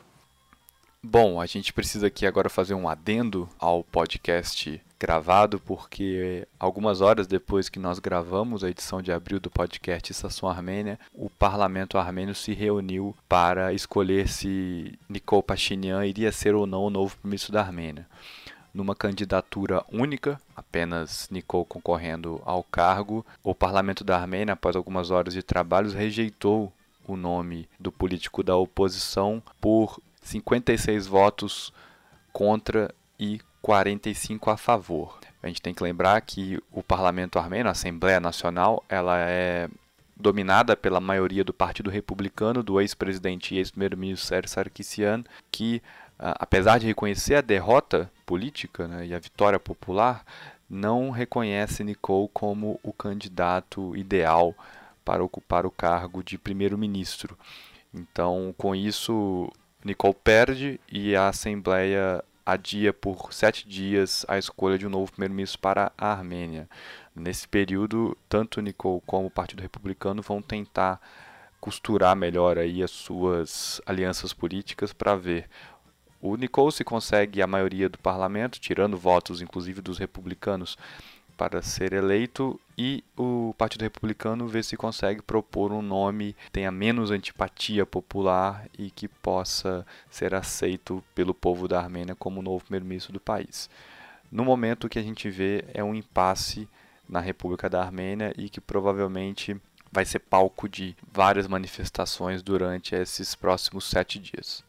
Bom, a gente precisa aqui agora fazer um adendo ao podcast gravado, porque algumas horas depois que nós gravamos a edição de abril do podcast Estação Armênia, o parlamento armênio se reuniu para escolher se Nikol Pashinyan iria ser ou não o novo primeiro-ministro da Armênia numa candidatura única, apenas Nikol concorrendo ao cargo. O parlamento da Armênia, após algumas horas de trabalhos, rejeitou o nome do político da oposição por 56 votos contra e 45 a favor. A gente tem que lembrar que o parlamento armênio, a Assembleia Nacional, ela é dominada pela maioria do Partido Republicano, do ex-presidente e ex-primeiro-ministro Sérgio Sarkisian, que, apesar de reconhecer a derrota política né, e a vitória popular, não reconhece Nicole como o candidato ideal para ocupar o cargo de primeiro-ministro. Então, com isso, Nicole perde e a Assembleia adia por sete dias a escolha de um novo primeiro-ministro para a Armênia. Nesse período, tanto Nicole como o Partido Republicano vão tentar costurar melhor aí as suas alianças políticas para ver o Nicole se consegue a maioria do parlamento, tirando votos inclusive dos republicanos para ser eleito e o Partido Republicano vê se consegue propor um nome que tenha menos antipatia popular e que possa ser aceito pelo povo da Armênia como novo primeiro-ministro do país. No momento o que a gente vê é um impasse na República da Armênia e que provavelmente vai ser palco de várias manifestações durante esses próximos sete dias.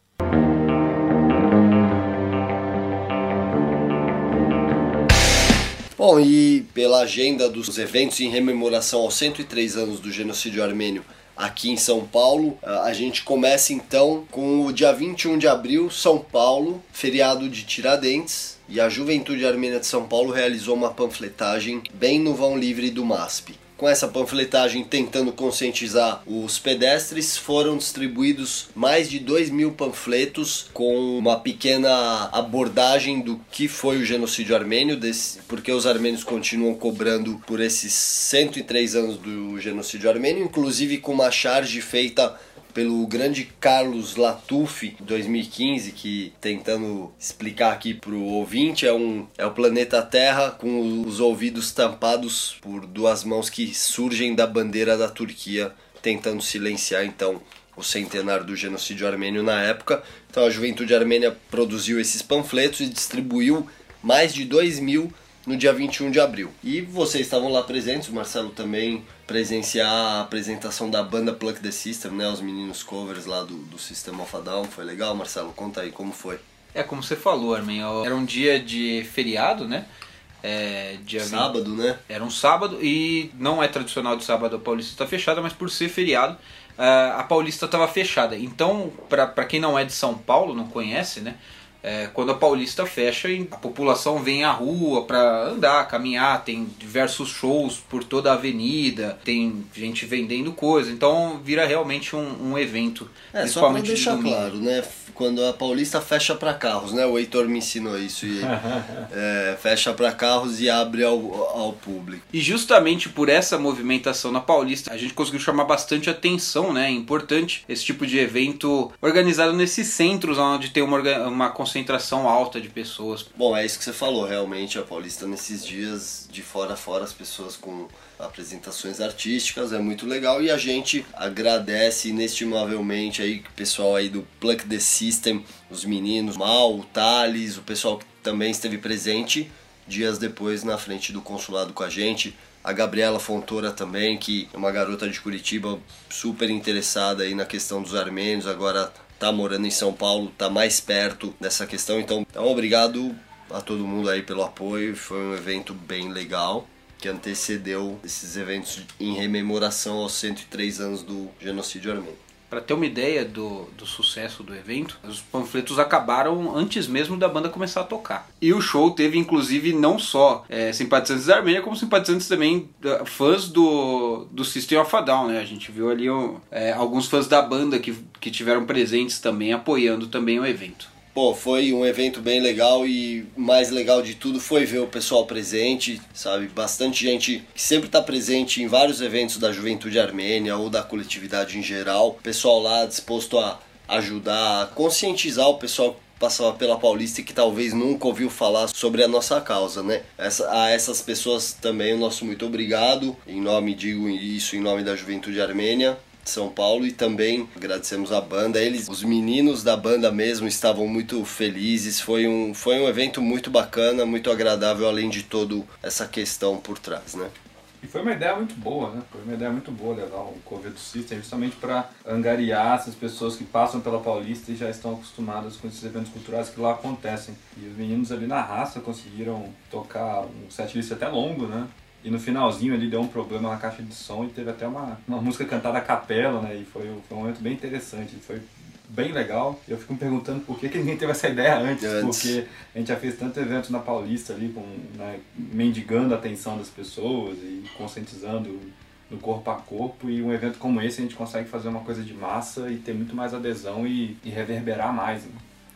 Bom, e pela agenda dos eventos em rememoração aos 103 anos do genocídio armênio aqui em São Paulo, a gente começa então com o dia 21 de abril, São Paulo, feriado de Tiradentes, e a Juventude Armênia de São Paulo realizou uma panfletagem bem no vão livre do MASP com essa panfletagem tentando conscientizar os pedestres, foram distribuídos mais de 2 mil panfletos com uma pequena abordagem do que foi o genocídio armênio, desse, porque os armênios continuam cobrando por esses 103 anos do genocídio armênio, inclusive com uma charge feita pelo grande Carlos Latuf, 2015, que tentando explicar aqui pro ouvinte, é, um, é o planeta Terra com os ouvidos tampados por duas mãos que surgem da bandeira da Turquia, tentando silenciar então o centenário do genocídio armênio na época. Então a juventude armênia produziu esses panfletos e distribuiu mais de 2 mil no dia 21 de abril. E vocês estavam lá presentes, o Marcelo também presenciar a apresentação da banda Pluck the System, né? Os meninos covers lá do, do System of a Down. Foi legal, Marcelo? Conta aí como foi. É, como você falou, Armin, era um dia de feriado, né? É, dia sábado, 20... né? Era um sábado e não é tradicional de sábado a Paulista estar fechada, mas por ser feriado, é, a Paulista estava fechada. Então, para quem não é de São Paulo, não conhece, né? É, quando a Paulista fecha, a população vem à rua para andar, caminhar, tem diversos shows por toda a avenida, tem gente vendendo coisa, então vira realmente um, um evento. É, só para deixar claro, né? Quando a Paulista fecha para carros, né? O Heitor me ensinou isso. E, é, fecha para carros e abre ao, ao público. E justamente por essa movimentação na Paulista, a gente conseguiu chamar bastante atenção, né? É importante esse tipo de evento organizado nesses centros onde tem uma, uma concentração alta de pessoas. Bom, é isso que você falou, realmente a Paulista nesses dias de fora a fora as pessoas com apresentações artísticas, é muito legal e a gente agradece inestimavelmente aí o pessoal aí do Plug the System, os meninos, Mal, o Thales, o pessoal que também esteve presente dias depois na frente do consulado com a gente. A Gabriela Fontoura também, que é uma garota de Curitiba super interessada aí na questão dos armênios, agora tá morando em São Paulo, tá mais perto dessa questão. Então, então obrigado a todo mundo aí pelo apoio. Foi um evento bem legal que antecedeu esses eventos em rememoração aos 103 anos do genocídio armênio. Para ter uma ideia do, do sucesso do evento, os panfletos acabaram antes mesmo da banda começar a tocar. E o show teve inclusive não só é, simpatizantes da Armênia, como simpatizantes também fãs do, do System of a Down. Né? A gente viu ali é, alguns fãs da banda que, que tiveram presentes também, apoiando também o evento. Pô, foi um evento bem legal e mais legal de tudo foi ver o pessoal presente, sabe? Bastante gente que sempre está presente em vários eventos da juventude armênia ou da coletividade em geral. Pessoal lá disposto a ajudar, a conscientizar o pessoal passava pela Paulista e que talvez nunca ouviu falar sobre a nossa causa, né? Essa, a essas pessoas também o nosso muito obrigado. Em nome, digo isso em nome da juventude armênia de São Paulo e também agradecemos a banda. Eles, os meninos da banda mesmo, estavam muito felizes. Foi um, foi um evento muito bacana, muito agradável, além de toda essa questão por trás, né? E foi uma ideia muito boa, né? Foi uma ideia muito boa levar o Covedo System justamente para angariar essas pessoas que passam pela Paulista e já estão acostumadas com esses eventos culturais que lá acontecem. E os meninos ali na raça conseguiram tocar um setlist até longo, né? E no finalzinho ali deu um problema na caixa de som e teve até uma, uma música cantada a capela, né? E foi, foi um momento bem interessante. Foi bem legal. Eu fico me perguntando por que, que ninguém teve essa ideia antes, antes, porque a gente já fez tanto evento na Paulista ali, com, né, mendigando a atenção das pessoas e conscientizando no corpo a corpo e um evento como esse a gente consegue fazer uma coisa de massa e ter muito mais adesão e, e reverberar mais. Né?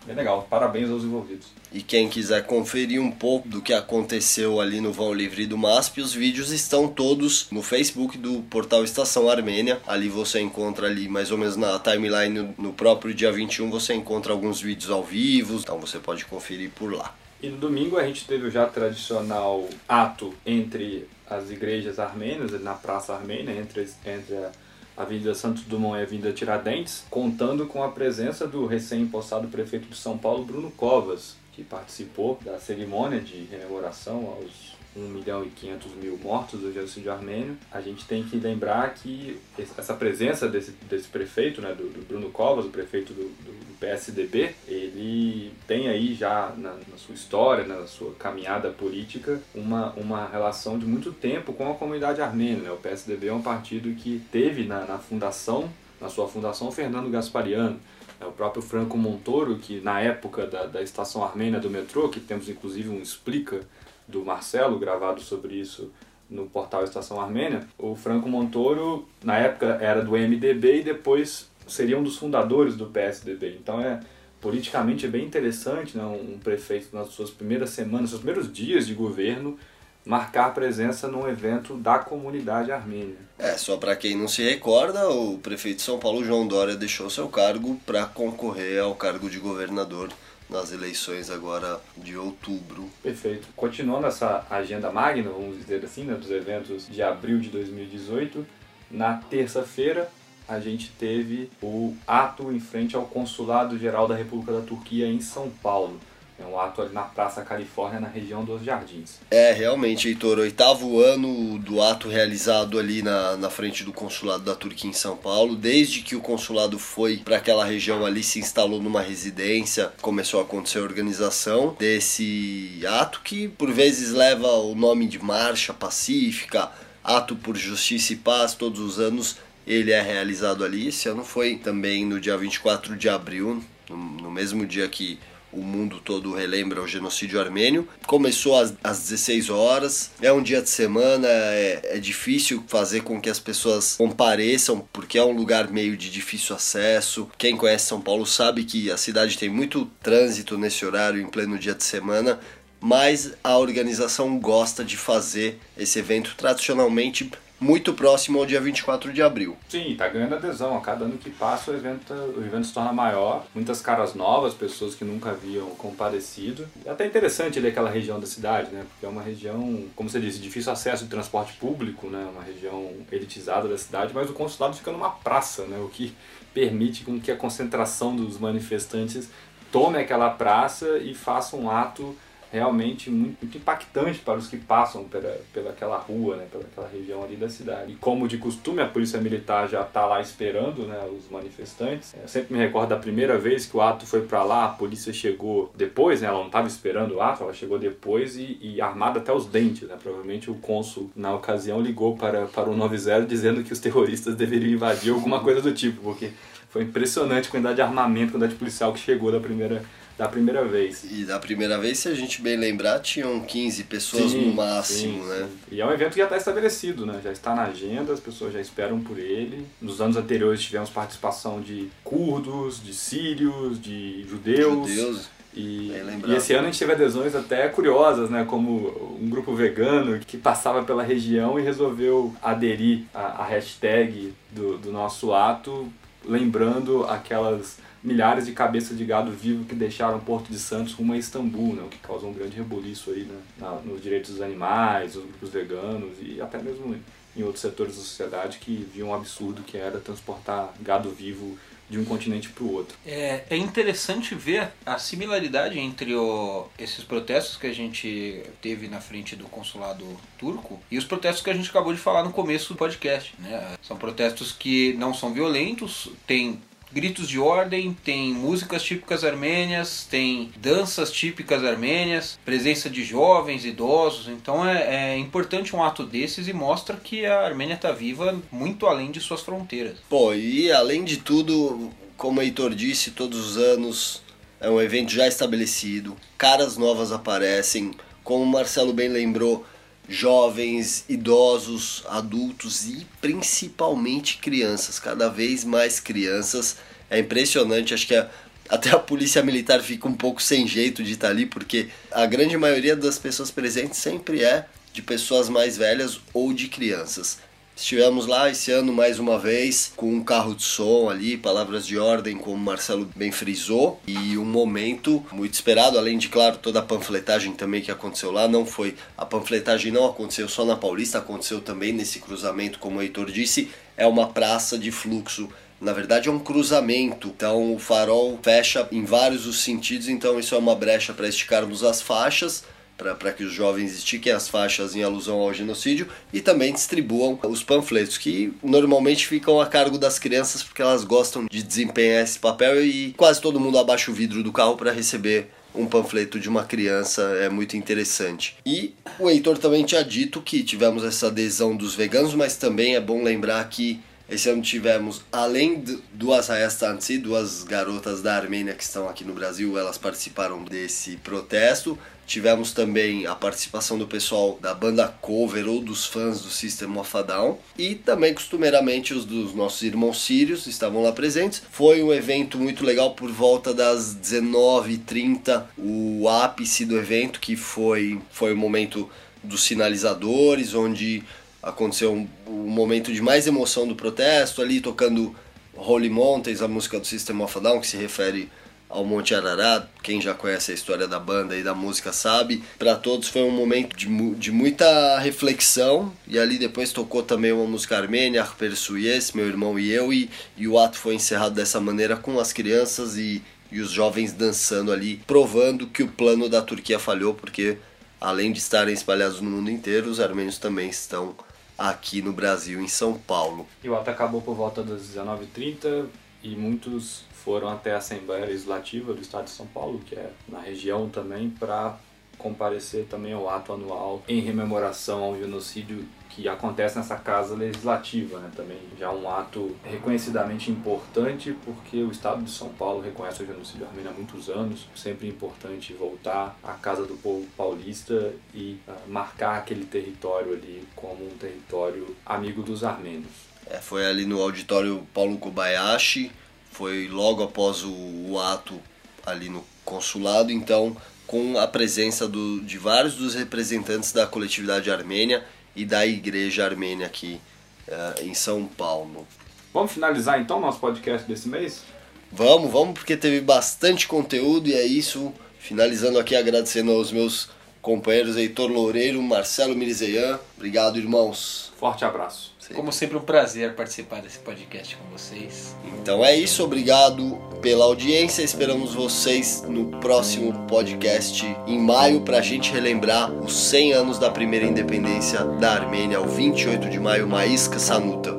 Bem legal, parabéns aos envolvidos. E quem quiser conferir um pouco do que aconteceu ali no Vão Livre do MASP, os vídeos estão todos no Facebook do portal Estação Armênia. Ali você encontra ali mais ou menos na timeline no próprio dia 21 você encontra alguns vídeos ao vivo, então você pode conferir por lá. E no domingo a gente teve o já tradicional ato entre as igrejas armênias, na Praça Armênia, entre, entre a Avenida Santos Dumont e Avenida Tiradentes, contando com a presença do recém-impostado prefeito de São Paulo, Bruno Covas, que participou da cerimônia de rememoração aos 1 milhão e 500 mil mortos do genocídio armênio, a gente tem que lembrar que essa presença desse, desse prefeito, né, do, do Bruno Covas, o prefeito do, do, PSDB, ele tem aí já na, na, sua história, na sua caminhada política, uma, uma relação de muito tempo com a comunidade armênia. Né? O PSDB é um partido que teve na, na fundação, na sua fundação, Fernando Gaspariano, é o próprio Franco Montoro, que na época da, da estação armênia do metrô, que temos inclusive um explica do Marcelo, gravado sobre isso no portal Estação Armênia, o Franco Montoro, na época, era do MDB e depois seria um dos fundadores do PSDB. Então é politicamente é bem interessante né, um prefeito nas suas primeiras semanas, seus primeiros dias de governo, marcar presença num evento da comunidade armênia. É, só para quem não se recorda, o prefeito de São Paulo, João Dória, deixou seu cargo para concorrer ao cargo de governador nas eleições agora de outubro. Perfeito. Continuando essa agenda magna, vamos dizer assim, né, dos eventos de abril de 2018, na terça-feira a gente teve o ato em frente ao Consulado Geral da República da Turquia em São Paulo. É um ato ali na Praça Califórnia, na região dos Jardins. É, realmente, Heitor, oitavo ano do ato realizado ali na, na frente do consulado da Turquia em São Paulo. Desde que o consulado foi para aquela região ali, se instalou numa residência, começou a acontecer a organização desse ato que por vezes leva o nome de Marcha Pacífica, Ato por Justiça e Paz, todos os anos ele é realizado ali. Esse ano foi também no dia 24 de abril, no, no mesmo dia que o mundo todo relembra o genocídio armênio. Começou às, às 16 horas, é um dia de semana, é, é difícil fazer com que as pessoas compareçam, porque é um lugar meio de difícil acesso. Quem conhece São Paulo sabe que a cidade tem muito trânsito nesse horário, em pleno dia de semana, mas a organização gosta de fazer esse evento tradicionalmente muito próximo ao dia 24 de abril. Sim, está ganhando adesão. A cada ano que passa, o evento, o evento se torna maior. Muitas caras novas, pessoas que nunca haviam comparecido. É até interessante ali aquela região da cidade, né? Porque é uma região, como você disse, difícil acesso de transporte público, né? Uma região elitizada da cidade, mas o consulado fica numa praça, né? O que permite com que a concentração dos manifestantes tome aquela praça e faça um ato realmente muito, muito, impactante para os que passam pela, pela aquela rua, né, pela aquela região ali da cidade. E como de costume a polícia militar já está lá esperando né, os manifestantes. Eu sempre me recordo da primeira vez que o ato foi para lá, a polícia chegou depois, né, ela não estava esperando o ato, ela chegou depois e, e armada até os dentes. Né, provavelmente o cônsul na ocasião ligou para, para o 90 dizendo que os terroristas deveriam invadir alguma coisa do tipo, porque foi impressionante a quantidade de armamento, a quantidade de policial que chegou da primeira da primeira vez. E da primeira vez, se a gente bem lembrar, tinham 15 pessoas sim, no máximo, sim, né? Sim. E é um evento que já está estabelecido, né? Já está na agenda, as pessoas já esperam por ele. Nos anos anteriores tivemos participação de curdos, de sírios, de judeus. Judeus. E, e, esse ano a gente teve adesões até curiosas, né? Como um grupo vegano que passava pela região e resolveu aderir à, hashtag do, do nosso ato, lembrando aquelas milhares de cabeças de gado vivo que deixaram Porto de Santos rumo a Istambul, né, o que causou um grande rebuliço aí, né, na, nos direitos dos animais, os grupos veganos e até mesmo em outros setores da sociedade que viam um absurdo que era transportar gado vivo de um continente para o outro. É, é interessante ver a similaridade entre o, esses protestos que a gente teve na frente do consulado turco e os protestos que a gente acabou de falar no começo do podcast. Né? São protestos que não são violentos, tem gritos de ordem, tem músicas típicas armênias, tem danças típicas armênias, presença de jovens, idosos. Então é, é importante um ato desses e mostra que a Armênia está viva muito além de suas fronteiras. Pô, e além de tudo, como o Heitor disse, todos os anos é um evento já estabelecido, caras novas aparecem, como o Marcelo bem lembrou, jovens, idosos, adultos e principalmente crianças, cada vez mais crianças. É impressionante, acho que a, até a polícia militar fica um pouco sem jeito de estar ali, porque a grande maioria das pessoas presentes sempre é de pessoas mais velhas ou de crianças. Estivemos lá esse ano mais uma vez com um carro de som ali, palavras de ordem, como o Marcelo bem frisou, e um momento muito esperado, além de, claro, toda a panfletagem também que aconteceu lá. Não foi. A panfletagem não aconteceu só na Paulista, aconteceu também nesse cruzamento, como o Heitor disse, é uma praça de fluxo. Na verdade é um cruzamento, então o farol fecha em vários os sentidos, então isso é uma brecha para esticarmos as faixas para que os jovens estiquem as faixas em alusão ao genocídio e também distribuam os panfletos, que normalmente ficam a cargo das crianças porque elas gostam de desempenhar esse papel e quase todo mundo abaixa o vidro do carro para receber um panfleto de uma criança é muito interessante. E o Heitor também tinha dito que tivemos essa adesão dos veganos, mas também é bom lembrar que esse ano tivemos, além de duas Hayastansi, duas garotas da Armênia que estão aqui no Brasil, elas participaram desse protesto. Tivemos também a participação do pessoal da banda cover ou dos fãs do System of a Down. E também, costumeiramente, os dos nossos irmãos sírios estavam lá presentes. Foi um evento muito legal por volta das 19h30, o ápice do evento, que foi, foi o momento dos sinalizadores, onde aconteceu um, um momento de mais emoção do protesto, ali tocando Holy Mountains, a música do System of a Down, que se refere ao Monte Ararat. Quem já conhece a história da banda e da música sabe. Para todos foi um momento de, de muita reflexão. E ali depois tocou também uma música armênia, Arpersuyes, meu irmão e eu. E, e o ato foi encerrado dessa maneira com as crianças e, e os jovens dançando ali, provando que o plano da Turquia falhou, porque além de estarem espalhados no mundo inteiro, os armênios também estão aqui no Brasil, em São Paulo. E o ato acabou por volta das 19h30 e muitos foram até a Assembleia Legislativa do Estado de São Paulo, que é na região também, para comparecer também ao ato anual em rememoração ao genocídio que acontece nessa casa legislativa, né? também já um ato reconhecidamente importante porque o Estado de São Paulo reconhece o genocídio armênio há muitos anos, sempre importante voltar à casa do povo paulista e uh, marcar aquele território ali como um território amigo dos armênios. É, foi ali no auditório Paulo Kobayashi, foi logo após o, o ato ali no consulado, então com a presença do, de vários dos representantes da coletividade armênia e da igreja armênia aqui uh, em São Paulo. Vamos finalizar então nosso podcast desse mês? Vamos, vamos, porque teve bastante conteúdo e é isso. Finalizando aqui, agradecendo aos meus companheiros Heitor Loureiro, Marcelo Mirizeian. Obrigado, irmãos. Forte abraço. Como sempre, um prazer participar desse podcast com vocês. Então é isso, obrigado pela audiência. Esperamos vocês no próximo podcast em maio para a gente relembrar os 100 anos da primeira independência da Armênia, o 28 de maio, Maíska Sanuta.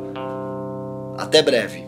Até breve.